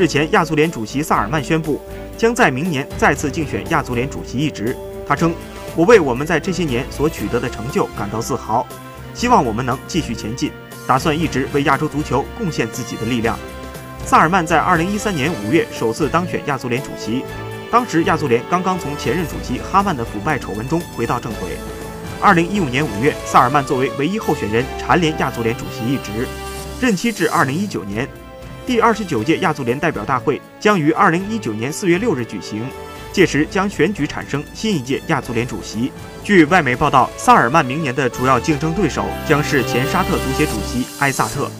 日前，亚足联主席萨尔曼宣布，将在明年再次竞选亚足联主席一职。他称：“我为我们在这些年所取得的成就感到自豪，希望我们能继续前进，打算一直为亚洲足球贡献自己的力量。”萨尔曼在2013年5月首次当选亚足联主席，当时亚足联刚刚从前任主席哈曼的腐败丑闻中回到正轨。2015年5月，萨尔曼作为唯一候选人蝉联亚足联主席一职，任期至2019年。第二十九届亚足联代表大会将于二零一九年四月六日举行，届时将选举产生新一届亚足联主席。据外媒报道，萨尔曼明年的主要竞争对手将是前沙特足协主席埃萨特。